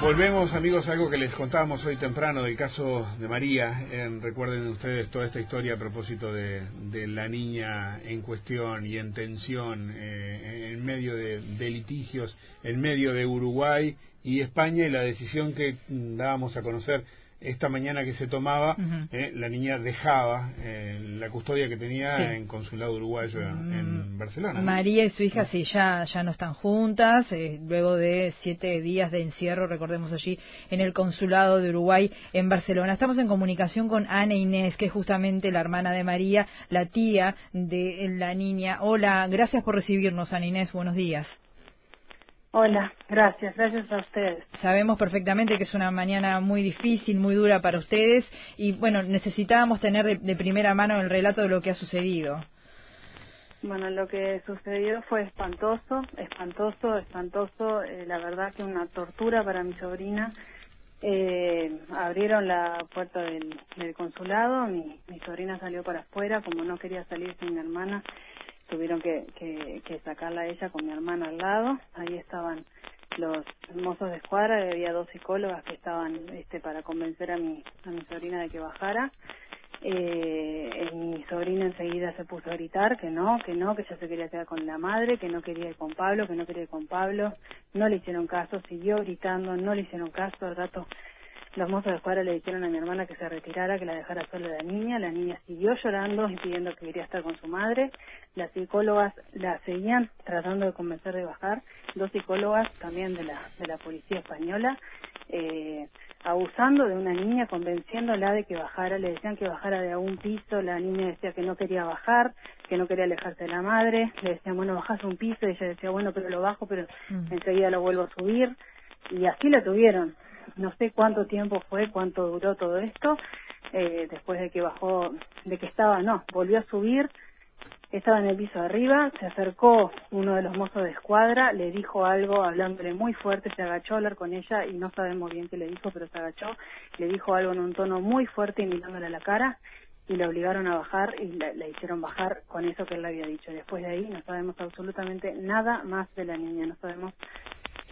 Volvemos, amigos, a algo que les contábamos hoy temprano del caso de María. recuerden ustedes toda esta historia a propósito de, la niña en cuestión y en tensión, eh, en medio de, de, litigios, en medio de Uruguay y España y la decisión que mm, dábamos a conocer esta mañana que se tomaba, eh, la niña dejaba eh, la custodia que tenía en consulado uruguayo en, mm. Barcelona. María y su hija sí ya ya no están juntas, eh, luego de siete días de encierro, recordemos allí en el consulado de Uruguay en Barcelona. Estamos en comunicación con Ana Inés, que es justamente la hermana de María, la tía de la niña. Hola, gracias por recibirnos, Ana Inés. Buenos días. Hola, gracias, gracias a ustedes. Sabemos perfectamente que es una mañana muy difícil, muy dura para ustedes y bueno, necesitábamos tener de, primera mano el relato de lo que ha sucedido. Bueno, lo que sucedió fue espantoso, espantoso, espantoso, eh, la verdad que una tortura para mi sobrina. Eh, abrieron la puerta del, consulado, mi, mi sobrina salió para afuera, como no quería salir sin mi hermana, tuvieron que, que, que sacarla a ella con mi hermana al lado. Ahí estaban los mozos de escuadra, había dos psicólogas que estaban este, para convencer a mi, a mi sobrina de que bajara. Eh, mi sobrina enseguida se puso a gritar que no, que no, que ella se quería quedar con la madre, que no quería ir con Pablo, que no quería ir con Pablo. No le hicieron caso, siguió gritando, no le hicieron caso. Al rato los mozos de escuadra le dijeron a mi hermana que se retirara, que la dejara sola la niña. La niña siguió llorando y pidiendo que quería estar con su madre. Las psicólogas la seguían tratando de convencer de bajar. Dos psicólogas también de la, de la policía española, eh, abusando de una niña, convenciéndola de que bajara. Le decían que bajara de algún piso. La niña decía que no quería bajar, que no quería alejarse de la madre. Le decían, bueno, bajas un piso. Y ella decía, bueno, pero lo bajo, pero mm. enseguida lo vuelvo a subir. Y así la tuvieron no sé cuánto tiempo fue, cuánto duró todo esto, eh, después de que bajó, de que estaba, no, volvió a subir, estaba en el piso de arriba, se acercó uno de los mozos de escuadra, le dijo algo hablándole muy fuerte, se agachó a hablar con ella y no sabemos bien qué le dijo, pero se agachó, le dijo algo en un tono muy fuerte y mirándole a la cara y la obligaron a bajar y la, la, hicieron bajar con eso que él le había dicho. Después de ahí no sabemos absolutamente nada más de la niña, no sabemos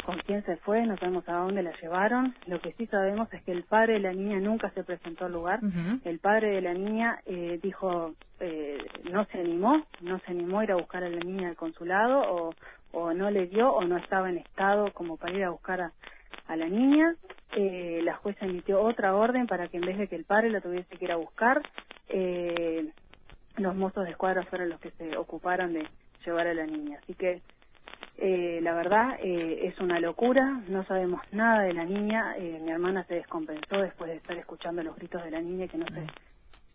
con quién se fue, no sabemos a dónde la llevaron. Lo que sí sabemos es que el padre de la niña nunca se presentó al lugar. El padre de la niña eh, dijo, eh, no se animó, no se animó a ir a buscar a la niña al consulado o, o no le dio o no estaba en estado como para ir a buscar a, a la niña. Eh, la jueza emitió otra orden para que en vez de que el padre la tuviese que ir a buscar, eh, los mozos de escuadra fueron los que se ocuparon de llevar a la niña. Así que eh, la verdad eh, es una locura, no sabemos nada de la niña, eh, mi hermana se descompensó después de estar escuchando los gritos de la niña que no se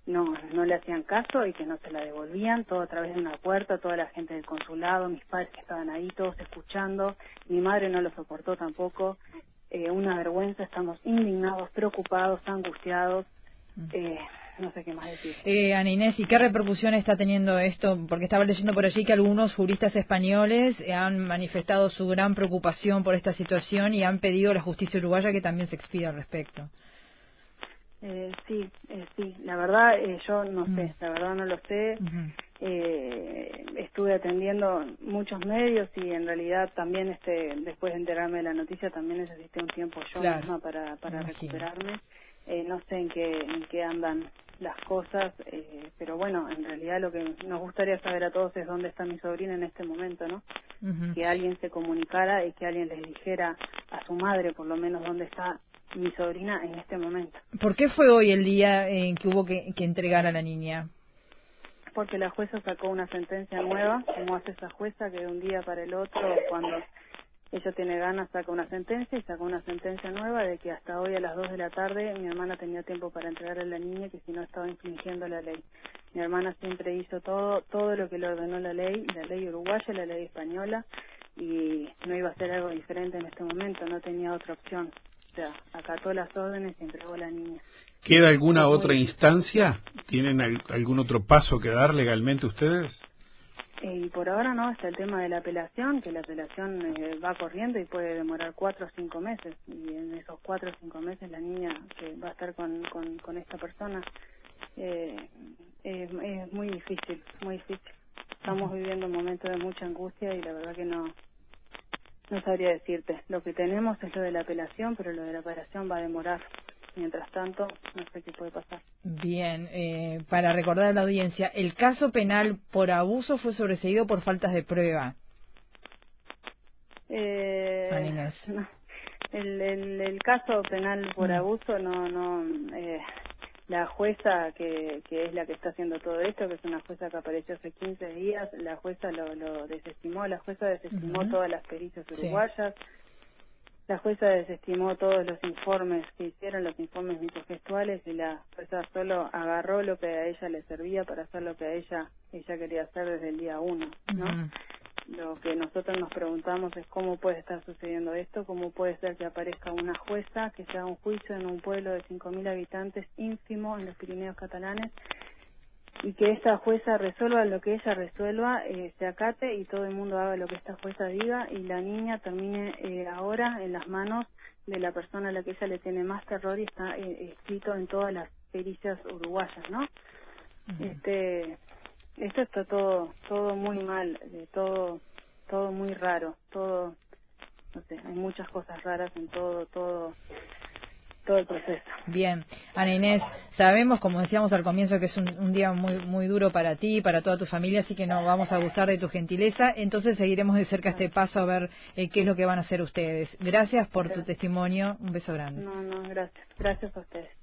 no no le hacían caso y que no se la devolvían, todo a través de una puerta, toda la gente del consulado, mis padres que estaban ahí, todos escuchando, mi madre no lo soportó tampoco, eh, una vergüenza, estamos indignados, preocupados, angustiados, eh, no sé qué más decir. Eh, Ana Inés, ¿y qué repercusión está teniendo esto? Porque estaba leyendo por allí que algunos juristas españoles han manifestado su gran preocupación por esta situación y han pedido a la justicia uruguaya que también se expida al respecto. Eh, sí, eh, sí, la verdad eh, yo no sé, la verdad no lo sé. eh, estuve atendiendo muchos medios y en realidad también este después de enterarme de la noticia también necesité un tiempo yo misma para, para recuperarme. Eh, no sé en qué, en qué andan las cosas, eh, pero bueno, en realidad lo que nos gustaría saber a todos es dónde está mi sobrina en este momento, ¿no? Que alguien se comunicara y que alguien les dijera a su madre, por lo menos, dónde está mi sobrina en este momento. ¿Por qué fue hoy el día en que hubo que, que entregar a la niña? Porque la jueza sacó una sentencia nueva, como hace esa jueza que de un día para el otro, cuando ella tiene ganas, saca una sentencia y saca una sentencia nueva de que hasta hoy a las 2 de la tarde mi hermana tenía tiempo para entregarle a la niña que si no estaba infringiendo la ley. Mi hermana siempre hizo todo, todo lo que le ordenó la ley, la ley uruguaya, la ley española, y no iba a ser algo diferente en este momento, no tenía otra opción. O sea, acató las órdenes y entregó a la niña. ¿Queda alguna otra instancia? ¿Tienen algún otro paso que dar legalmente ustedes? Y por ahora no, está el tema de la apelación, que la apelación eh, va corriendo y puede demorar cuatro o cinco meses. Y en esos cuatro o cinco meses la niña que va a estar con, con, con esta persona eh, es, es muy difícil, muy difícil. Estamos viviendo un momento de mucha angustia y la verdad que no, no sabría decirte. Lo que tenemos es lo de la apelación, pero lo de la apelación va a demorar. Mientras tanto, no sé qué puede pasar. Bien, eh, para recordar a la audiencia, el caso penal por abuso fue sobreseído por faltas de prueba. Eh, el, el, el, caso penal por mm. abuso no no eh, la jueza que, que es la que está haciendo todo esto, que es una jueza que apareció hace 15 días, la jueza lo, lo desestimó, la jueza desestimó todas las pericias uruguayas, la jueza desestimó todos los informes que hicieron, los informes mitogestuales, y la jueza solo agarró lo que a ella le servía para hacer lo que a ella ella quería hacer desde el día uno, ¿no? lo que nosotros nos preguntamos es cómo puede estar sucediendo esto, cómo puede ser que aparezca una jueza que se haga un juicio en un pueblo de 5.000 habitantes ínfimo en los Pirineos catalanes y que esta jueza resuelva lo que ella resuelva, eh, se acate y todo el mundo haga lo que esta jueza diga y la niña termine eh, ahora en las manos de la persona a la que ella le tiene más terror y está eh, escrito en todas las pericias uruguayas, ¿no? Este esto está todo todo muy mal eh, todo todo muy raro todo no sé hay muchas cosas raras en todo todo todo el proceso. Bien, Ana Inés, sabemos, como decíamos al comienzo, que es un, día muy muy duro para ti, para toda tu familia, así que no vamos a abusar de tu gentileza. Entonces seguiremos de cerca este paso a ver eh, qué es lo que van a hacer ustedes. Gracias por tu testimonio. Un beso grande. No, no, gracias. Gracias a ustedes.